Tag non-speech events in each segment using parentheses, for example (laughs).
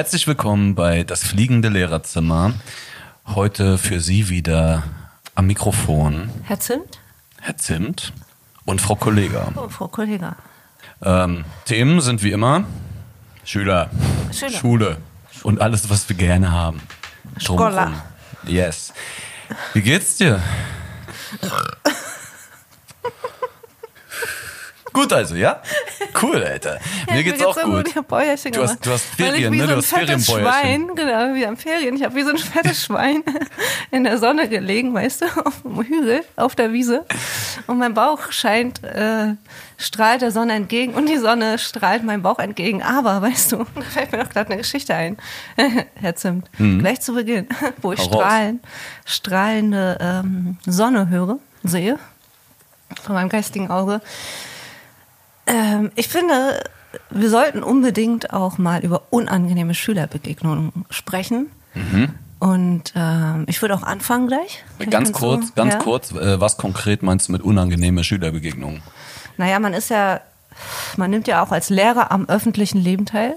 Herzlich willkommen bei Das Fliegende Lehrerzimmer. Heute für Sie wieder am Mikrofon Herr Zimt? Herr Zimt und Frau Kollega. Oh, Frau Kollega. Ähm, Themen sind wie immer Schüler, Schüler. Schule und alles, was wir gerne haben. Schola. Yes. Wie geht's dir? (laughs) Gut also, ja? Cool, Alter. (laughs) Mir geht's auch so gut. Ich hab Bäuerchen Du hast- du hast Ferien, ne? So Du ein hast fettes Ferienbäuerchen. Schwein, genau, wie am Ferien. Ich habe wie so ein fettes Schwein (laughs) in der Sonne gelegen, weißt du, (laughs) auf dem Hügel, auf der Wiese. Und mein Bauch scheint, äh, strahlt der Sonne entgegen und die Sonne strahlt meinem Bauch entgegen. Aber, weißt du, da fällt mir doch gerade eine Geschichte ein, Herr Zimt. Gleich zu Beginn, wo ich Mhm. Strahlen, strahlende ähm, Sonne höre, sehe, von meinem geistigen Auge. Ähm, ich finde, wir sollten unbedingt auch mal über unangenehme Schülerbegegnungen sprechen. Und ähm, ich würde auch anfangen gleich. Ganz kurz, ganz ja? kurz, äh, was konkret meinst du mit unangenehme Schülerbegegnungen? Naja, man ist ja, man nimmt ja auch als Lehrer am öffentlichen Leben teil.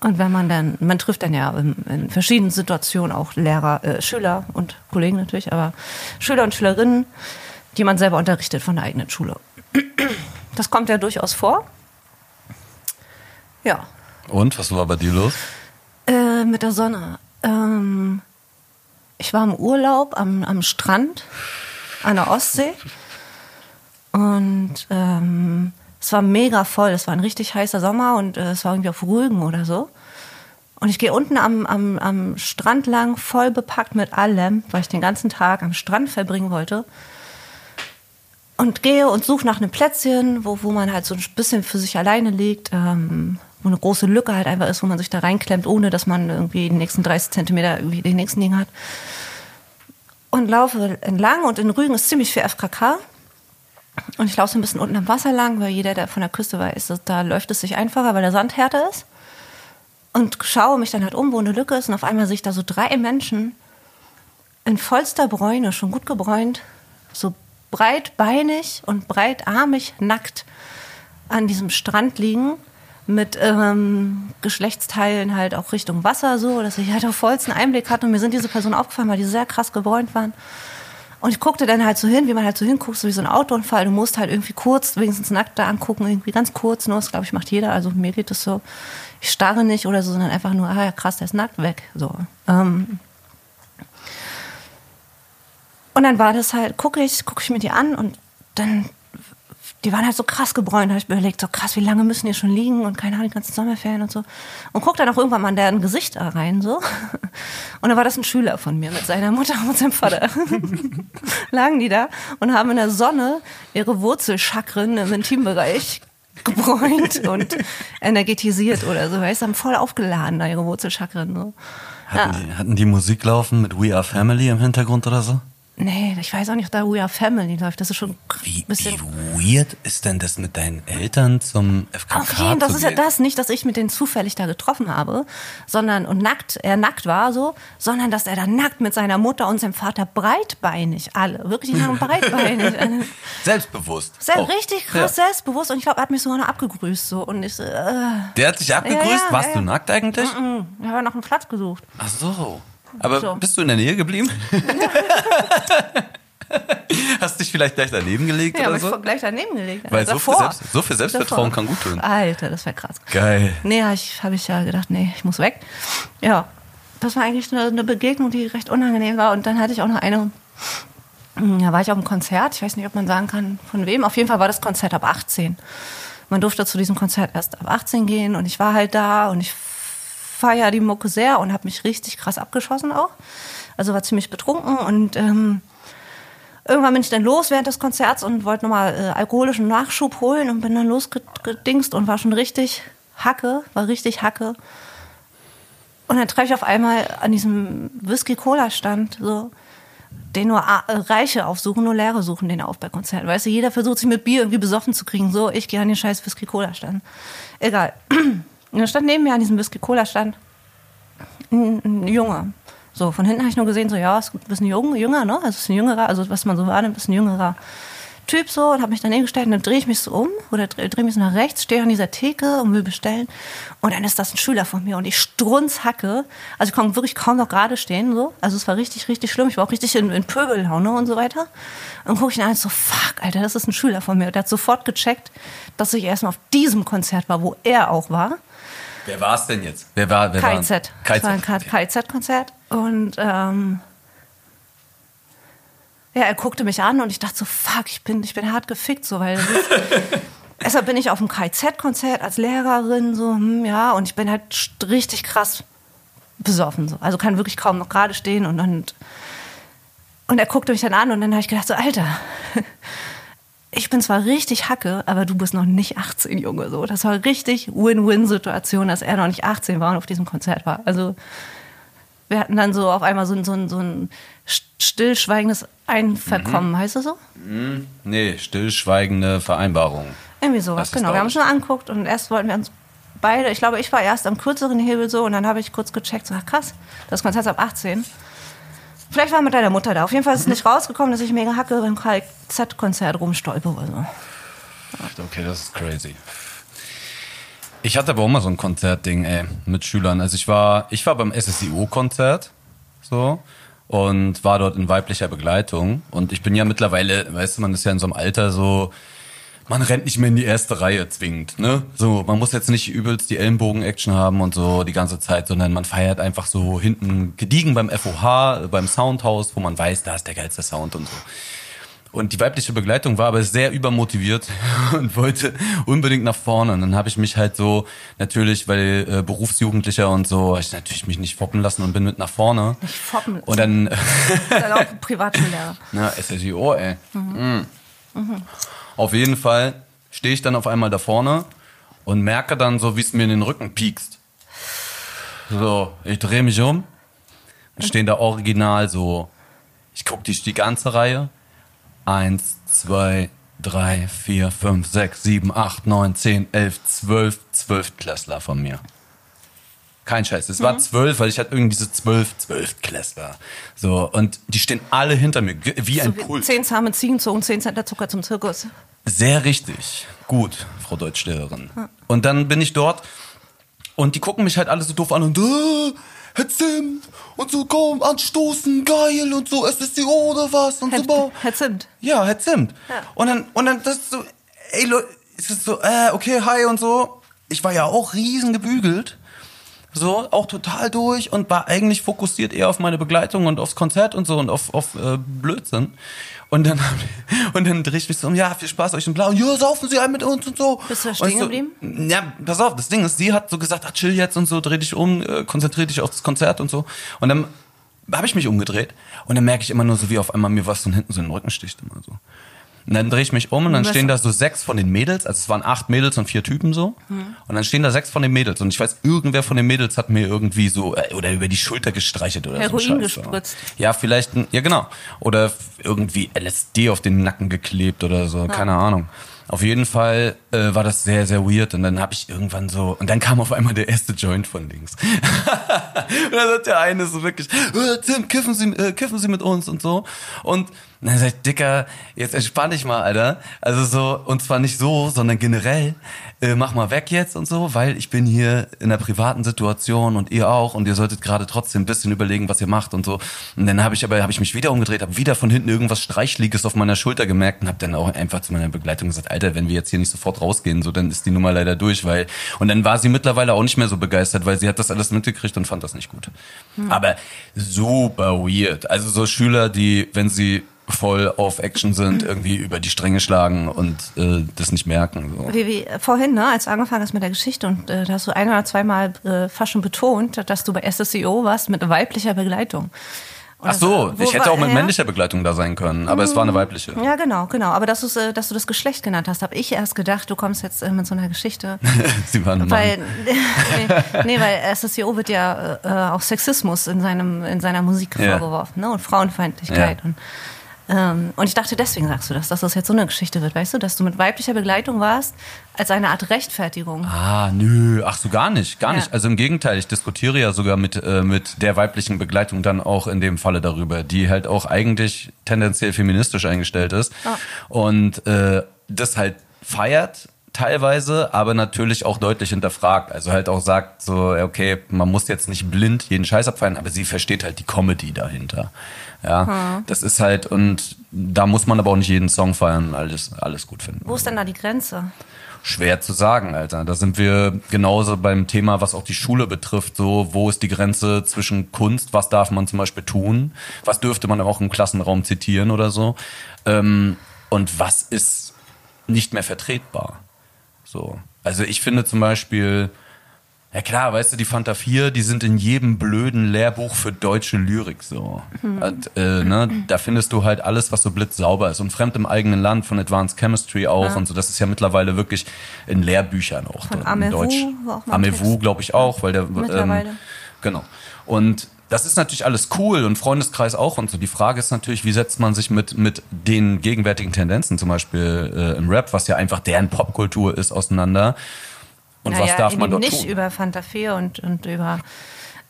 Und wenn man dann, man trifft dann ja in, in verschiedenen Situationen auch Lehrer, äh, Schüler und Kollegen natürlich, aber Schüler und Schülerinnen, die man selber unterrichtet von der eigenen Schule. Das kommt ja durchaus vor. Ja, Und, was war bei dir los? Äh, mit der Sonne. Ähm, ich war im Urlaub am, am Strand an der Ostsee und ähm, es war mega voll. Es war ein richtig heißer Sommer und äh, es war irgendwie auf Rügen oder so. Und ich gehe unten am, am, am Strand lang, voll bepackt mit allem, weil ich den ganzen Tag am Strand verbringen wollte. Und gehe und suche nach einem Plätzchen, wo, wo man halt so ein bisschen für sich alleine liegt, ähm, wo eine große Lücke halt einfach ist, wo man sich da reinklemmt, ohne dass man irgendwie die nächsten 30 Zentimeter irgendwie den nächsten Ding hat. Und laufe entlang und in Rügen ist ziemlich viel FKK. Und ich laufe so ein bisschen unten am Wasser lang, weil jeder, der von der Küste weiß, da läuft es sich einfacher, weil der Sand härter ist. Und schaue mich dann halt um, wo eine Lücke ist. Und auf einmal sehe ich da so drei Menschen in vollster Bräune, schon gut gebräunt, so breitbeinig und breitarmig nackt an diesem Strand liegen mit ähm, Geschlechtsteilen halt auch Richtung Wasser so, dass ich halt auf vollsten Einblick hatte und mir sind diese Personen aufgefallen, weil die sehr krass gebräunt waren. Und ich guckte dann halt so hin, wie man halt so hinguckt, so wie so ein Autounfall. Du musst halt irgendwie kurz, wenigstens nackt da angucken, irgendwie ganz kurz, nur das glaube ich macht jeder. Also mir geht es so, ich starre nicht oder so, sondern einfach nur, ah ja krass, der ist nackt weg. So. Ähm, und dann war das halt, gucke ich, gucke ich mir die an und dann, die waren halt so krass gebräunt. Habe ich mir überlegt, so krass, wie lange müssen die schon liegen und keine Ahnung, die ganzen Sommerferien und so. Und guck dann auch irgendwann mal in deren Gesicht da rein, so. (laughs) Und dann war das ein Schüler von mir mit seiner Mutter und seinem Vater. (laughs) Lagen die da und haben in der Sonne ihre Wurzelchakren im Intimbereich gebräunt und energetisiert oder so. Weißt du, haben voll aufgeladen da ihre Wurzelchakren. So. Hatten, die, hatten die Musik laufen mit We Are Family im Hintergrund oder so? Nee, ich weiß auch nicht, da We Are Family läuft. Das ist schon Wie, bisschen. wie weird ist denn das mit deinen Eltern zum FKK Auf jeden, das ist ja das, nicht, dass ich mit denen zufällig da getroffen habe, sondern und nackt, er nackt war so, sondern dass er da nackt mit seiner Mutter und seinem Vater breitbeinig, alle, wirklich die (laughs) breitbeinig. Selbstbewusst. Sehr, Oh. richtig krass Ja. selbstbewusst und ich glaube, er hat mich sogar noch abgegrüßt so und ich äh, Der hat dich abgegrüßt? Ja, ja, Warst du nackt eigentlich? ich habe noch einen Platz gesucht. Ach so. Aber So. bist du in der Nähe geblieben? (laughs) Hast dich vielleicht gleich daneben gelegt Ja, oder so? ich gleich daneben gelegt. Weil so viel. Selbst, so viel Selbstvertrauen Davor. kann gut tun. Alter, das wäre krass. Geil. Nee, habe ich, hab ich ja gedacht, nee, ich muss weg. Ja, das war eigentlich eine, eine Begegnung, die recht unangenehm war. Und dann hatte ich auch noch eine, hm, da war ich auf einem Konzert. Ich weiß nicht, ob man sagen kann, von wem. Auf jeden Fall war das Konzert ab 18. Man durfte zu diesem Konzert erst ab 18 gehen. Und ich war halt da und ich feiere die Mucke sehr und habe mich richtig krass abgeschossen auch. Also war ziemlich betrunken und ähm, irgendwann bin ich dann los während des Konzerts und wollte nochmal äh, alkoholischen Nachschub holen und bin dann losgedingst und war schon richtig Hacke, war richtig Hacke. Und dann treffe ich auf einmal an diesem Whisky-Cola-Stand so, den nur äh, Reiche aufsuchen, nur Leere suchen den auf bei Konzerten. Weißt du, jeder versucht sich mit Bier irgendwie besoffen zu kriegen. So, ich gehe an den scheiß Whisky-Cola-Stand. Egal. (clears throat) Und dann stand neben mir an diesem Whisky-Cola-Stand ein, ein Junge. So, von hinten habe ich nur gesehen, so, ja, ist ein bisschen jung, jünger, ne? Also, ist ein jüngerer, also, was man so wahrnimmt, ist ein jüngerer Typ so und habe mich daneben gestellt und dann drehe ich mich so um oder drehe dreh mich so nach rechts, stehe an dieser Theke und will bestellen und dann ist das ein Schüler von mir und ich strunzhacke. Also ich konnte wirklich kaum noch gerade stehen so. Also es war richtig, richtig schlimm. Ich war auch richtig in, in Pöbellaune und so weiter. Und gucke ich ihn an und so, fuck, Alter, das ist ein Schüler von mir. Und der hat sofort gecheckt, dass ich erstmal auf diesem Konzert war, wo er auch war. Wer war es denn jetzt? Wer war, wer KIZ. War? Das war ein KIZ-Konzert. Und ähm, ja, er guckte mich an und ich dachte so, fuck, ich bin, ich bin hart gefickt, so, weil (laughs) deshalb bin ich auf dem KIZ-Konzert als Lehrerin, so, hm, ja, und ich bin halt richtig krass besoffen, so. Also kann wirklich kaum noch gerade stehen und, und, und er guckte mich dann an und dann habe ich gedacht, so, Alter, (laughs) ich bin zwar richtig Hacke, aber du bist noch nicht 18, Junge, so. Das war richtig Win-Win-Situation, dass er noch nicht 18 war und auf diesem Konzert war. Also, wir hatten dann so auf einmal so ein, so ein, so ein stillschweigendes Einverkommen, mhm. heißt das so? Mhm. Nee, stillschweigende Vereinbarung. Irgendwie sowas, genau. Wir haben schon angeguckt und erst wollten wir uns beide, ich glaube, ich war erst am kürzeren Hebel so und dann habe ich kurz gecheckt, so ach krass, das Konzert ist ab 18. Vielleicht war mit deiner Mutter da. Auf jeden Fall ist es nicht (laughs) rausgekommen, dass ich mega Hacke beim KZ-Konzert rumstolpe oder so. Okay, das ist crazy. Ich hatte aber auch mal so ein Konzertding, ey, mit Schülern. Also ich war, ich war beim SSIO-Konzert, so, und war dort in weiblicher Begleitung. Und ich bin ja mittlerweile, weißt du, man ist ja in so einem Alter so, man rennt nicht mehr in die erste Reihe zwingend, ne? So, man muss jetzt nicht übelst die Ellenbogen-Action haben und so die ganze Zeit, sondern man feiert einfach so hinten gediegen beim FOH, beim Soundhaus, wo man weiß, da ist der geilste Sound und so. Und die weibliche Begleitung war aber sehr übermotiviert (laughs) und wollte unbedingt nach vorne. Und dann habe ich mich halt so, natürlich, weil äh, Berufsjugendlicher und so, ich natürlich mich nicht foppen lassen und bin mit nach vorne. Nicht foppen. Und dann... ist (laughs) auch Privatschullehrer. Na, SSIO, ey. Mhm. Mhm. Auf jeden Fall stehe ich dann auf einmal da vorne und merke dann so, wie es mir in den Rücken piekst. So, ich drehe mich um und stehen da original so. Ich gucke die, die ganze Reihe Eins, zwei, drei, vier, fünf, sechs, sieben, acht, neun, zehn, elf, zwölf, zwölf Klässler von mir. Kein Scheiß. Es mhm. war zwölf, weil ich hatte irgendwie diese zwölf, zwölf Klässler. So, und die stehen alle hinter mir, wie so ein Pult. Zehn zahme Ziegen zogen zehn Cent Zucker zum Zirkus. Sehr richtig. Gut, Frau Deutschlehrerin. Mhm. Und dann bin ich dort und die gucken mich halt alle so doof an und äh, Zimt und so komm, anstoßen, geil und so, SSCO oder was und Herr, so. Herr Zimt. Ja, Herr Zimt. Ja. Und dann, und dann, das ist so, ey Leute, es ist so, äh, okay, hi und so. Ich war ja auch riesen gebügelt. So, auch total durch und war eigentlich fokussiert eher auf meine Begleitung und aufs Konzert und so und auf, auf äh, Blödsinn. Und dann, (laughs) und dann drehe ich mich so um, ja, viel Spaß euch im Blau. Ja, saufen Sie ein mit uns und so. Bist du da stehen so, geblieben? Ja, pass auf, das Ding ist, sie hat so gesagt, ach, chill jetzt und so, dreh dich um, äh, konzentrier dich auf das Konzert und so. Und dann habe ich mich umgedreht und dann merke ich immer nur so, wie auf einmal mir was von hinten so in den Rücken sticht immer so. Und dann drehe ich mich um und dann stehen da so sechs von den Mädels, also es waren acht Mädels und vier Typen so. Mhm. Und dann stehen da sechs von den Mädels und ich weiß, irgendwer von den Mädels hat mir irgendwie so, äh, oder über die Schulter gestreichelt oder Heroin so. Heroin gespritzt. Ja, vielleicht, ja genau. Oder irgendwie LSD auf den Nacken geklebt oder so, ja. keine Ahnung. Auf jeden Fall äh, war das sehr, sehr weird. Und dann habe ich irgendwann so, und dann kam auf einmal der erste Joint von links. (laughs) und dann hat der eine so wirklich, äh, Tim, kiffen Sie, äh, kiffen Sie mit uns und so. Und dann sag ich, Dicker, jetzt entspann dich mal, Alter. Also so, und zwar nicht so, sondern generell, äh, mach mal weg jetzt und so, weil ich bin hier in einer privaten Situation und ihr auch und ihr solltet gerade trotzdem ein bisschen überlegen, was ihr macht und so. Und dann habe ich aber, habe ich mich wieder umgedreht, habe wieder von hinten irgendwas Streichliges auf meiner Schulter gemerkt und habe dann auch einfach zu meiner Begleitung gesagt, Alter, wenn wir jetzt hier nicht sofort rausgehen, so, dann ist die Nummer leider durch, weil, und dann war sie mittlerweile auch nicht mehr so begeistert, weil sie hat das alles mitgekriegt und fand das nicht gut. Hm. Aber super weird. Also so Schüler, die, wenn sie voll auf Action sind, irgendwie über die Stränge schlagen und äh, das nicht merken. So. Wie, wie vorhin, ne, als du angefangen hast mit der Geschichte und äh, da hast du ein oder zweimal äh, fast schon betont, dass du bei SSEO warst mit weiblicher Begleitung. Ach so, ich hätte auch mit männlicher Begleitung da sein können, aber es war eine mhm. weibliche. Ja, genau, genau. Aber dass, äh, dass du das Geschlecht genannt hast, habe ich erst gedacht, du kommst jetzt äh, mit so einer Geschichte. (laughs) Sie waren weil, (laughs) nee, nee, weil SSEO wird ja äh, auch Sexismus in, seinem, in seiner Musik ja. vorgeworfen ne? und Frauenfeindlichkeit. Ja. Und Ähm, und ich dachte, deswegen sagst du das, dass das jetzt so eine Geschichte wird, weißt du, dass du mit weiblicher Begleitung warst, als eine Art Rechtfertigung. Ah, nö, ach so gar nicht, gar Ja. nicht. Also im Gegenteil, ich diskutiere ja sogar mit, äh, mit der weiblichen Begleitung dann auch in dem Falle darüber, die halt auch eigentlich tendenziell feministisch eingestellt ist Ah. und äh, das halt feiert teilweise, aber natürlich auch deutlich hinterfragt. Also halt auch sagt so, okay, man muss jetzt nicht blind jeden Scheiß abfeiern, aber sie versteht halt die Comedy dahinter. Ja, das ist halt, und da muss man aber auch nicht jeden Song feiern und alles, alles gut finden. Wo ist denn da die Grenze? Schwer zu sagen, Alter. Da sind wir genauso beim Thema, was auch die Schule betrifft. So, wo ist die Grenze zwischen Kunst? Was darf man zum Beispiel tun? Was dürfte man auch im Klassenraum zitieren oder so? Ähm, und was ist nicht mehr vertretbar? So. Also ich finde zum Beispiel, ja klar, weißt du, die Fanta 4, die sind in jedem blöden Lehrbuch für deutsche Lyrik so. Und, äh, ne, da findest du halt alles, was so blitzsauber ist. Und Fremd im eigenen Land von Advanced Chemistry auch und so. Das ist ja mittlerweile wirklich in Lehrbüchern auch Von drin. In Deutsch. Text. glaube ich auch, weil der Mittlerweile. Ähm, genau. Und das ist natürlich alles cool und Freundeskreis auch und so. Die Frage ist natürlich, wie setzt man sich mit, mit den gegenwärtigen Tendenzen, zum Beispiel äh, im Rap, was ja einfach deren Popkultur ist, auseinander. Und was Naja, darf man dort nicht tun? über Fanta 4 und, und über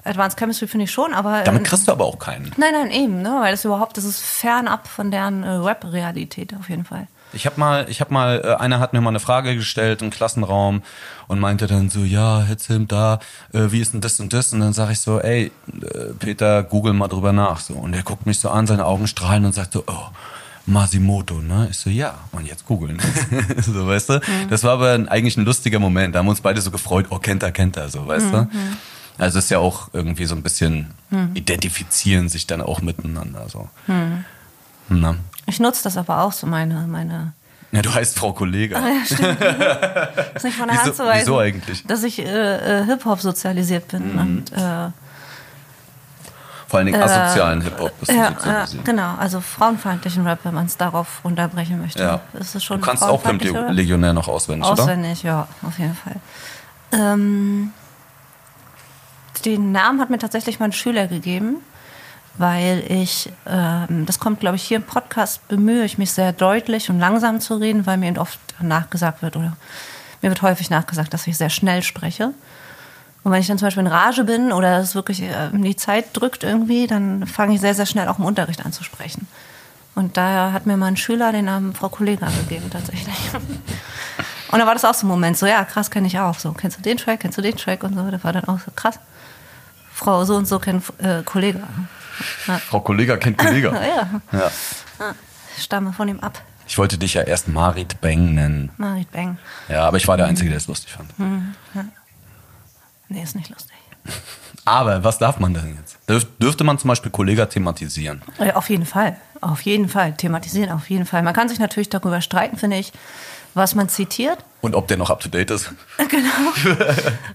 Advanced Chemistry finde ich schon, aber. Damit äh, kriegst du aber auch keinen. Nein, nein, eben, ne? weil das überhaupt, das ist fernab von deren äh, Rap-Realität auf jeden Fall. Ich habe mal, ich habe mal, äh, einer hat mir mal eine Frage gestellt im Klassenraum und meinte dann so, ja, Hitzim, da, äh, wie ist denn das und das? Und dann sage ich so, ey, äh, Peter, google mal drüber nach. So. Und er guckt mich so an, seine Augen strahlen und sagt so, oh, Masimoto, ne? Ich so, ja, und jetzt googeln. (laughs) so, weißt du? Das war aber eigentlich ein lustiger Moment. Da haben wir uns beide so gefreut, oh, kennt er, kennt er, so, weißt du? Also es ist ja auch irgendwie so ein bisschen identifizieren sich dann auch miteinander, so. Na. Ich nutze das aber auch so, meine, meine Ja, du heißt Frau Kollege. (laughs) ist nicht von der Wieso- Hand zu weisen, wieso eigentlich? dass ich äh, äh, Hip-Hop sozialisiert bin. Und, äh, Vor allen Dingen asozialen Hip-Hop bist du ja, ja, genau, also frauenfeindlichen Rap, wenn man es darauf runterbrechen möchte. Ja. Ist es schon Du kannst auch Pimp? Legionär noch auswendig, oder? Auswendig, ja, auf jeden Fall. Ähm, den Namen hat mir tatsächlich mein Schüler gegeben, weil ich, ähm, das kommt, glaube ich, hier im Podcast, bemühe ich mich sehr deutlich und langsam zu reden, weil mir eben oft nachgesagt wird oder mir wird häufig nachgesagt, dass ich sehr schnell spreche. Und wenn ich dann zum Beispiel in Rage bin oder es wirklich äh, die Zeit drückt irgendwie, dann fange ich sehr, sehr schnell auch im Unterricht an zu sprechen. Und da hat mir mein Schüler den Namen Frau Kollega gegeben, tatsächlich. (laughs) Und da war das auch so ein Moment, so, ja, krass, kenne ich auch. So, kennst du den Track, kennst du den Track und so. Da war dann auch so, krass. Frau so und so kennt äh, Kollege. Ja. Frau Kollege kennt Kollege. (laughs) ja, ja. ich stamme von ihm ab. Ich wollte dich ja erst Marit Beng nennen. Marit Bang. Ja, aber ich war der Einzige, der es lustig fand. Nee, ist nicht lustig. Aber was darf man denn jetzt? Dürf, dürfte man zum Beispiel Kollege thematisieren? Auf jeden Fall. Auf jeden Fall. Thematisieren, auf jeden Fall. Man kann sich natürlich darüber streiten, finde ich, was man zitiert. Und ob der noch up to date ist? (laughs) Genau.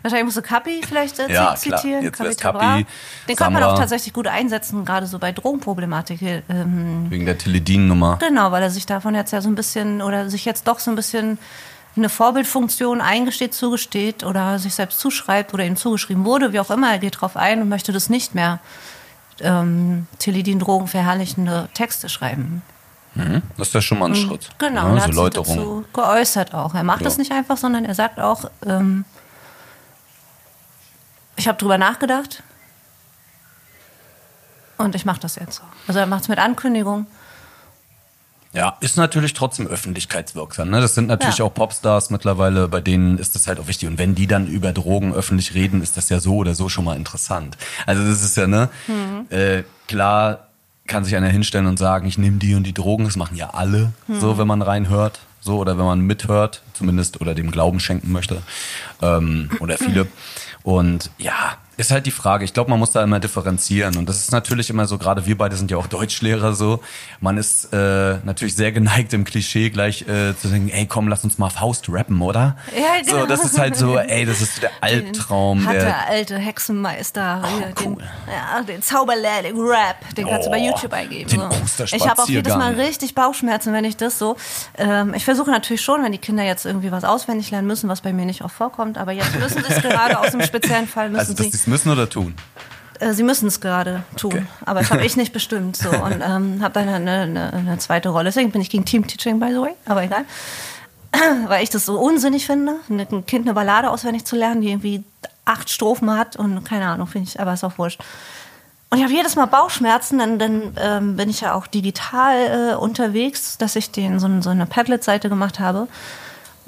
Wahrscheinlich musst du Kapi vielleicht äh, Ja, zi- klar. zitieren. Jetzt Tabra. Kapi, Den kann man auch tatsächlich gut einsetzen, gerade so bei Drogenproblematik. Ähm, Wegen der Teledin-Nummer. Genau, weil er sich davon jetzt ja so ein bisschen oder sich jetzt doch so ein bisschen eine Vorbildfunktion eingesteht, zugesteht oder sich selbst zuschreibt oder ihm zugeschrieben wurde, wie auch immer. Er geht drauf ein und möchte das nicht mehr ähm, Teledin-Drogen verherrlichende Texte schreiben. Das ist ja schon mal ein Schritt. Genau, Ja, er so hat sich dazu geäußert auch. Er macht Ja. das nicht einfach, sondern er sagt auch, ähm, ich habe drüber nachgedacht und ich mache das jetzt so. Also er macht es mit Ankündigung. Ja, ist natürlich trotzdem öffentlichkeitswirksam. Ne? Das sind natürlich Ja. auch Popstars mittlerweile, bei denen ist das halt auch wichtig. Und wenn die dann über Drogen öffentlich reden, ist das ja so oder so schon mal interessant. Also das ist ja, ne, äh, klar kann sich einer hinstellen und sagen, ich nehme die und die Drogen. Das machen ja alle, so wenn man reinhört, so oder wenn man mithört, zumindest oder dem Glauben schenken möchte ähm, oder viele. Und ja, ist halt die Frage. Ich glaube, man muss da immer differenzieren. Und das ist natürlich immer so, gerade wir beide sind ja auch Deutschlehrer so. Man ist äh, natürlich sehr geneigt im Klischee gleich äh, zu denken, ey komm, lass uns mal Faust rappen, oder? Ja, So, genau. das ist halt so, ey, das ist der Albtraum. Hat Der, der alte Hexenmeister hier, cool. den, ja, den Zauberlehrling Rap, den kannst du bei Oh, YouTube eingeben. den so. Ich habe auch jedes Mal richtig Bauchschmerzen, wenn ich das so. Ähm, ich versuche natürlich schon, wenn die Kinder jetzt irgendwie was auswendig lernen müssen, was bei mir nicht oft vorkommt, aber jetzt müssen sie es (laughs) gerade aus einem speziellen Fall müssen also, sie. Müssen oder tun? Äh, Sie müssen es gerade tun, Okay. aber das habe ich (laughs) nicht bestimmt. So. Und ähm, habe dann eine, eine, eine zweite Rolle. Deswegen bin ich gegen Team-Teaching, by the way, aber egal. (clears throat) Weil ich das so unsinnig finde, ein Kind eine Ballade auswendig zu lernen, die irgendwie acht Strophen hat und keine Ahnung, finde ich, aber ist auch wurscht. Und ich habe jedes Mal Bauchschmerzen, dann, dann ähm, bin ich ja auch digital äh, unterwegs, dass ich den, so, so eine Padlet-Seite gemacht habe.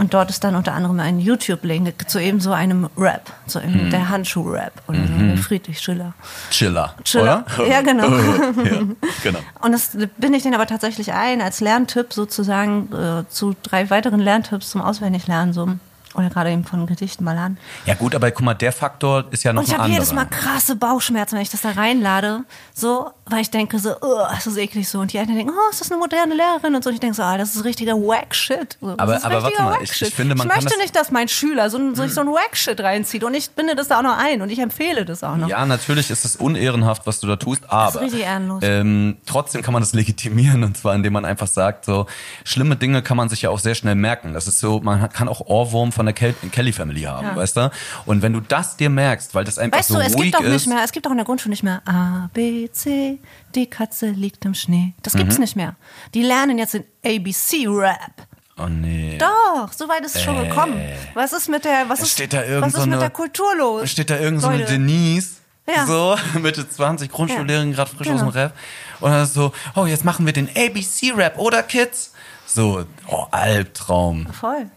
Und dort ist dann unter anderem ein YouTube-Link zu eben so einem Rap, so einem, der Handschuh-Rap oder so mit Friedrich Schiller. Chiller. Chiller. Oder? Ja, genau. (laughs) ja, genau. Und das binde ich den aber tatsächlich ein als Lerntipp sozusagen äh, zu drei weiteren Lerntipps zum Auswendiglernen so. Oder gerade eben von Gedichten mal an. Ja gut, aber guck mal, der Faktor ist ja noch Und ich habe jedes Mal krasse Bauchschmerzen, wenn ich das da reinlade. So, weil ich denke so, oh, das ist eklig so. Und die einen denken, oh, ist das eine moderne Lehrerin? Und so. Und ich denke so, ah, das ist richtiger Wack-Shit. So, das Aber- ist aber warte mal, ich- ich finde, man ich kann möchte das- nicht, dass mein Schüler so, ein- sich so ein Wack-Shit reinzieht. Und ich binde das da auch noch ein. Und ich empfehle das auch noch. Ja, natürlich ist es unehrenhaft, was du da tust, aber richtig ehrenlos. ähm, trotzdem kann man das legitimieren und zwar indem man einfach sagt, so schlimme Dinge kann man sich ja auch sehr schnell merken. Das ist so, man kann auch Ohrwurm von der Kel Kelly Family haben, Ja. weißt du? Und wenn du das dir merkst, weil das einfach Weißt so du, es ruhig gibt auch ist, nicht mehr, es gibt auch in der Grundschule nicht mehr A, B, C, die Katze liegt im Schnee. Das gibt's Mhm. nicht mehr. Die lernen jetzt den ABC-Rap. oh nee. Doch, so weit ist es schon gekommen. Was ist mit der, was ist, steht da irgend was so ist mit eine- der Kultur los? steht da irgend so eine. Denise, Ja. so (laughs) Mitte 20, Grundschullehrerin, Ja. gerade frisch Genau. aus dem Rap. Und dann ist so, oh, jetzt machen wir den ABC-Rap, oder Kids? So, oh, Albtraum. Voll.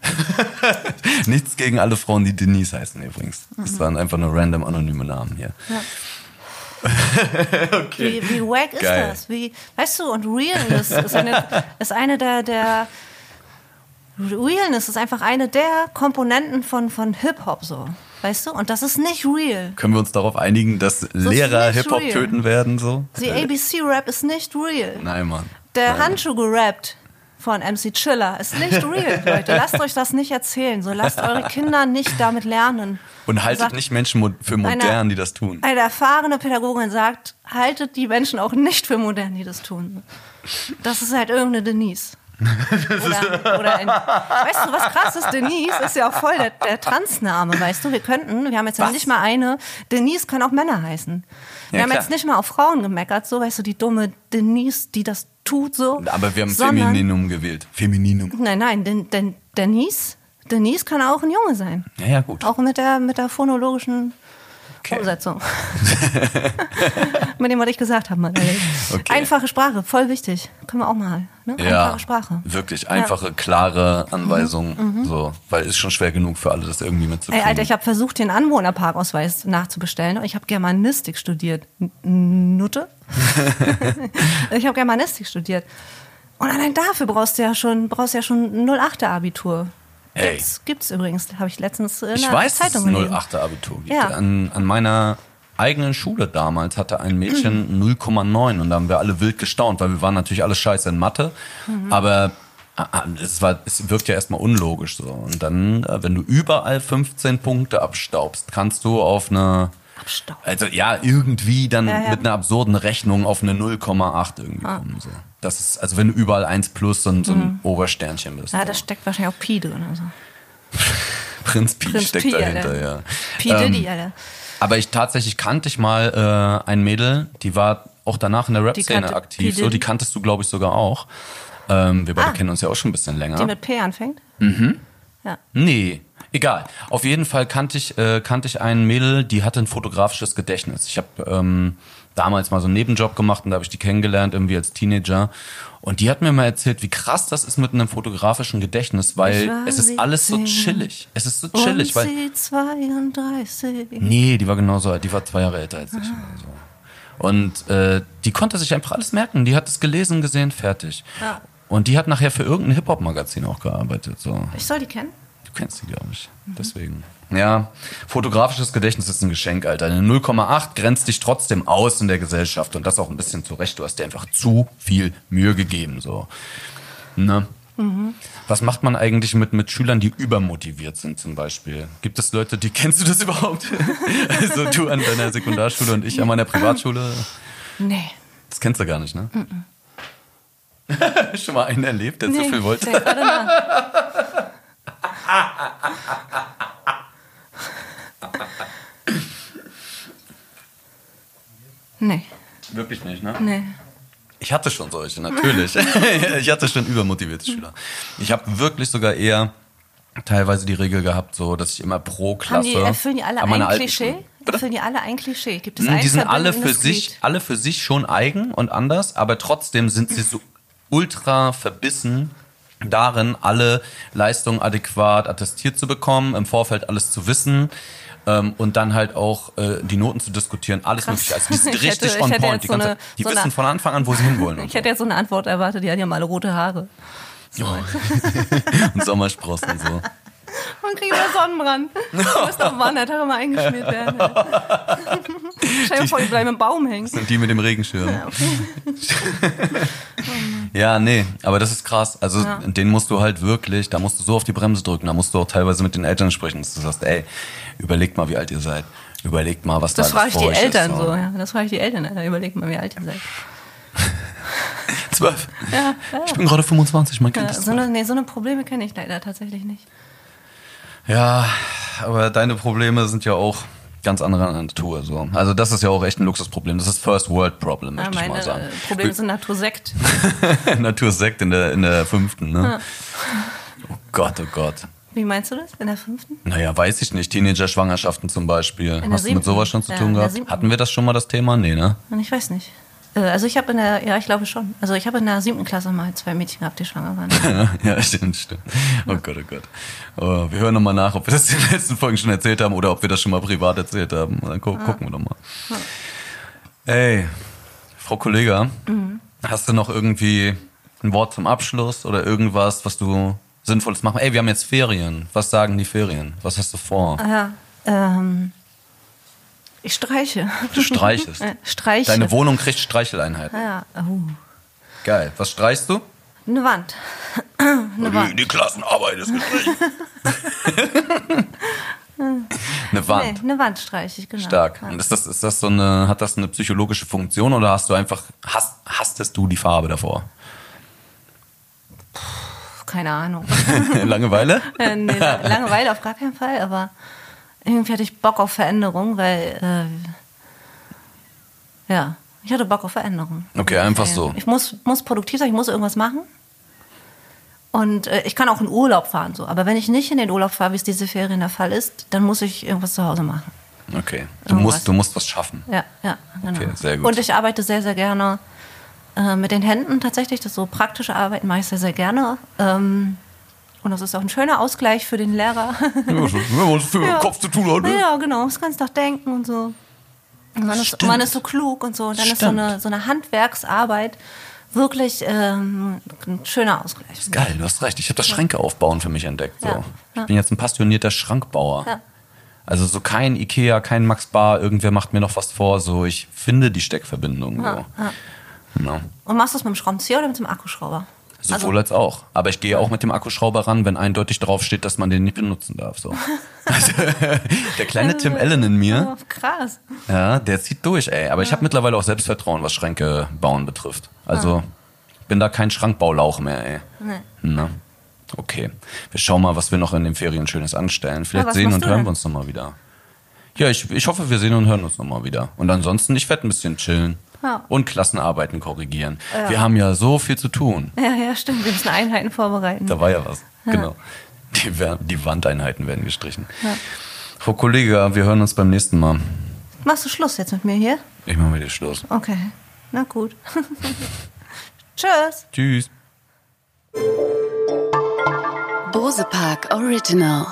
(laughs) Nichts gegen alle Frauen, die Denise heißen übrigens. Mhm. Das waren einfach nur random anonyme Namen hier. (laughs) Wie, wie wack ist Geil. das? Wie, weißt du, und Realness ist eine, ist eine der, der Realness ist einfach eine der Komponenten von, von Hip-Hop so. Weißt du? Und das ist nicht real. Können wir uns darauf einigen, dass Lehrer nicht Hip-Hop töten werden? So? Die ABC-Rap ist nicht real. Nein, Mann. Der Nein. Handschuh gerappt von MC Chiller ist nicht real, (laughs) Leute. Lasst euch das nicht erzählen. So lasst eure Kinder nicht damit lernen. Und haltet Sagt- nicht Menschen für modern, Einer- die das tun. Eine erfahrene Pädagogin sagt, haltet die Menschen auch nicht für modern, die das tun. Das ist halt irgendeine Denise. (laughs) Oder, oder ein, weißt du, was krass ist? Denise ist ja auch voll der, der Transname, weißt du? Wir könnten, wir haben jetzt ja Was? nicht mal eine, Denise können auch Männer heißen. Wir Ja, haben klar. jetzt nicht mal auf Frauen gemeckert, so, weißt du, die dumme Denise, die das tut, so. Aber wir haben sondern- Femininum gewählt. Femininum. Nein, nein, denn, denn Denise, Denise kann auch ein Junge sein. Ja, ja, gut. Auch mit der, mit der phonologischen Okay. Umsetzung. (laughs) mit dem, was ich gesagt habe, Mann. Okay. Einfache Sprache, voll wichtig. Können wir auch mal. Ne? Ja, Einfache Sprache. wirklich einfache, klare Anweisungen. So, weil ist schon schwer genug für alle, das irgendwie Ey, mitzukriegen. Alter, ich habe versucht, den Anwohnerparkausweis nachzubestellen. Ich habe Germanistik studiert. N- Nutte? (laughs) ich habe Germanistik studiert. Und allein dafür brauchst du ja schon, brauchst du ja schon ein 08er Abitur. Hey. Gibt's, gibt's übrigens, habe ich letztens in Ich der weiß, dass es Zeitung ein gelesen. 08er Abitur gibt. Ja. An, an meiner eigenen Schule damals hatte ein Mädchen 0,9 und da haben wir alle wild gestaunt, weil wir waren natürlich alle scheiße in Mathe, Mhm. aber ah, ah, es, war, es wirkt ja erstmal unlogisch so. Und dann, äh, wenn du überall 15 Punkte abstaubst, kannst du auf eine Abstauben. also ja, irgendwie dann Ja, ja. mit einer absurden Rechnung auf eine 0,8 irgendwie Ah. kommen. So. Das ist, also wenn du überall 1 plus und so ein Obersternchen bist. Mhm. Ja, so. da steckt wahrscheinlich auch Pi drin. Also. (laughs) Prinz Pi Prinz steckt Pi, dahinter, Alter. ja. Pi Ähm, Diddy, Alter. Aber ich tatsächlich kannte ich mal äh, ein Mädel, die war auch danach in der Rap-Szene aktiv. So, die kanntest du, glaube ich, sogar auch. Ähm, wir beide Ah. kennen uns ja auch schon ein bisschen länger. Die mit P anfängt? Ja. Nee, egal. Auf jeden Fall kannte ich, äh, kannte ich einen Mädel, die hatte ein fotografisches Gedächtnis. Ich habe ähm, damals mal so einen Nebenjob gemacht und da habe ich die kennengelernt, irgendwie als Teenager. Und die hat mir mal erzählt, wie krass das ist mit einem fotografischen Gedächtnis, weil es ist alles so 17. chillig. Es ist so chillig, weil. sie 32. Nee, die war genauso alt, die war zwei Jahre älter als ich. oder so. Und äh, die konnte sich einfach alles merken. Die hat es gelesen, gesehen, fertig. Ja. Und die hat nachher für irgendein Hip-Hop-Magazin auch gearbeitet. So. Ich soll die kennen? Du kennst die, glaube ich. Deswegen. Ja, fotografisches Gedächtnis ist ein Geschenk, Alter. Eine 0,8 grenzt dich trotzdem aus in der Gesellschaft und das auch ein bisschen zurecht. Du hast dir einfach zu viel Mühe gegeben, so. Ne? Was macht man eigentlich mit, mit Schülern, die übermotiviert sind, zum Beispiel? Gibt es Leute, die (laughs) kennst du das überhaupt? (laughs) also du an deiner Sekundarschule und ich an meiner Privatschule. Nee. Das kennst du gar nicht, ne? (laughs) Schon mal einen erlebt, der zu viel wollte? Nee, Wirklich nicht, ne? nee. Ich hatte schon solche, natürlich. (laughs) ich hatte schon übermotivierte Schüler. Ich habe wirklich sogar eher teilweise die Regel gehabt, so dass ich immer pro Klasse. Haben die, erfüllen die alle ein Klischee? Erfüllen die alle ein Klischee? Gibt es Hm, ein Die sind alle für sich, alle für sich schon eigen und anders, aber trotzdem sind sie so ultra verbissen darin, alle Leistungen adäquat attestiert zu bekommen, im Vorfeld alles zu wissen. ähm, und dann halt auch äh, die Noten zu diskutieren, alles Krass. mögliche. Also die (laughs) sind Ich richtig hätte- on point. Die, so eine- die so wissen eine- von Anfang an, wo sie hinwollen. (laughs) Ich hätte jetzt so eine Antwort erwartet, die hat ja mal rote Haare. (laughs) so. und Sommersprossen und so. Man kriegt immer Sonnenbrand. Du bist doch Mann, der Tag immer eingeschmiert werden. Stell dir vor, die bleiben im Baum hängen. sind die mit dem Regenschirm. (laughs) Ja, nee, aber das ist krass. Also Ja. den musst du halt wirklich, da musst du so auf die Bremse drücken, da musst du auch teilweise mit den Eltern sprechen, dass du sagst, ey, überlegt mal, wie alt ihr seid. Überlegt mal, was Das da frage alles ich vor die euch Eltern ist, so. Ja. Das frage ich die Eltern. Überlegt mal, wie alt ihr seid. (laughs) Zwölf. Ja, ja. Ich bin gerade 25, mein Kind Ja, ist so, eine, nee, so eine Probleme kenne ich leider tatsächlich nicht. Ja, aber deine Probleme sind ja auch ganz anderer Natur. So. Also das ist ja auch echt ein Luxusproblem. Das ist First World Problem, Ja, möchte ich meine mal sagen. äh, Probleme sind Natursekt. (laughs) Natursekt in der, in der fünften, ne? Oh Gott, oh Gott. Wie meinst du das? In der fünften? Naja, weiß ich nicht. Teenager-Schwangerschaften zum Beispiel. Hast du mit sowas schon zu Ja, tun gehabt? Hatten wir das schon mal, das Thema? Nee, ne? Ich weiß nicht. Äh, Also ich habe in der, ja, ich glaube schon. Also ich habe in der siebten Klasse mal zwei Mädchen gehabt, die schwanger waren. (laughs) ja, stimmt, stimmt. Oh Gott, oh Gott. Oh, wir hören nochmal nach, ob wir das in den letzten Folgen schon erzählt haben oder ob wir das schon mal privat erzählt haben. Und dann gu gucken wir doch mal. Ey, Frau Kollega, Mhm. hast du noch irgendwie ein Wort zum Abschluss oder irgendwas, was du Sinnvolles machen? Ey, wir haben jetzt Ferien. Was sagen die Ferien? Was hast du vor? Ah ja, ähm, ich streiche. Du streichest. (laughs) Äh, Streiche. Deine Wohnung kriegt Streicheleinheiten. Ja, oh. Geil. Was streichst du? Eine Wand. (clears throat) Die, die Klassenarbeit ist gestrichen. (laughs) Eine Nee, Wand. eine Wand streiche ich, genau. Stark. Und ist das, ist das so eine, hat das eine psychologische Funktion oder hast du einfach, hast, hastest du die Farbe davor? Keine Ahnung. (laughs) Langeweile? Äh, nee, La- Langeweile auf gar keinen Fall, aber irgendwie hatte ich Bock auf Veränderung, weil, äh, ja, ich hatte Bock auf Veränderung. Okay, einfach so. Ich muss, muss produktiv sein, ich muss irgendwas machen. Und äh, ich kann auch in Urlaub fahren, so. Aber wenn ich nicht in den Urlaub fahre, wie es diese Ferien der Fall ist, dann muss ich irgendwas zu Hause machen. Okay. Du Irgendwas. musst, du musst was schaffen. Ja, ja, genau. Okay, sehr gut. Und ich arbeite sehr, sehr gerne äh, mit den Händen tatsächlich. Das so praktische Arbeiten mache ich sehr, sehr gerne. Ähm, und das ist auch ein schöner Ausgleich für den Lehrer. was für Ja. Kopf zu tun hat, ne? ja, genau. Das kannst du doch denken und so. Und man, ist, Stimmt. man ist so klug und so. Und dann ist so Stimmt. eine, so eine Handwerksarbeit wirklich ähm, ein schöner Ausgleich. Geil, du hast recht. Ich habe das Schränke aufbauen für mich entdeckt. So. Ja, ja. Ich bin jetzt ein passionierter Schrankbauer. Ja. Also so kein Ikea, kein Max Bar, irgendwer macht mir noch was vor. So, ich finde die Steckverbindung. So. Ja, ja. Genau. Und machst du es mit dem Schraubenzieher oder mit dem Akkuschrauber? Sowohl als auch. Aber ich gehe auch mit dem Akkuschrauber ran, wenn eindeutig drauf steht, dass man den nicht benutzen darf. So. (laughs) Also, der kleine Tim Allen in mir, Oh, krass. ja, der zieht durch, ey. Aber ich habe mittlerweile auch Selbstvertrauen, was Schränke bauen betrifft. Also bin da kein Schrankbaulauch mehr, ey. Nee. Na, okay. Wir schauen mal, was wir noch in den Ferien Schönes anstellen. Vielleicht was sehen und hören denn? wir uns nochmal wieder. Ja, ich, ich hoffe, wir sehen und hören uns nochmal wieder. Und ansonsten, ich werde ein bisschen chillen. Ja. Und Klassenarbeiten korrigieren. Wir haben ja so viel zu tun. Ja, ja, stimmt. Wir müssen Einheiten vorbereiten. Da war ja was. Genau. Die, die Wandeinheiten werden gestrichen. Frau Kollege, wir hören uns beim nächsten Mal. Machst du Schluss jetzt mit mir hier? Ich mache wieder Schluss. Okay. Na gut. (laughs) Tschüss. Tschüss. Bose Park Original.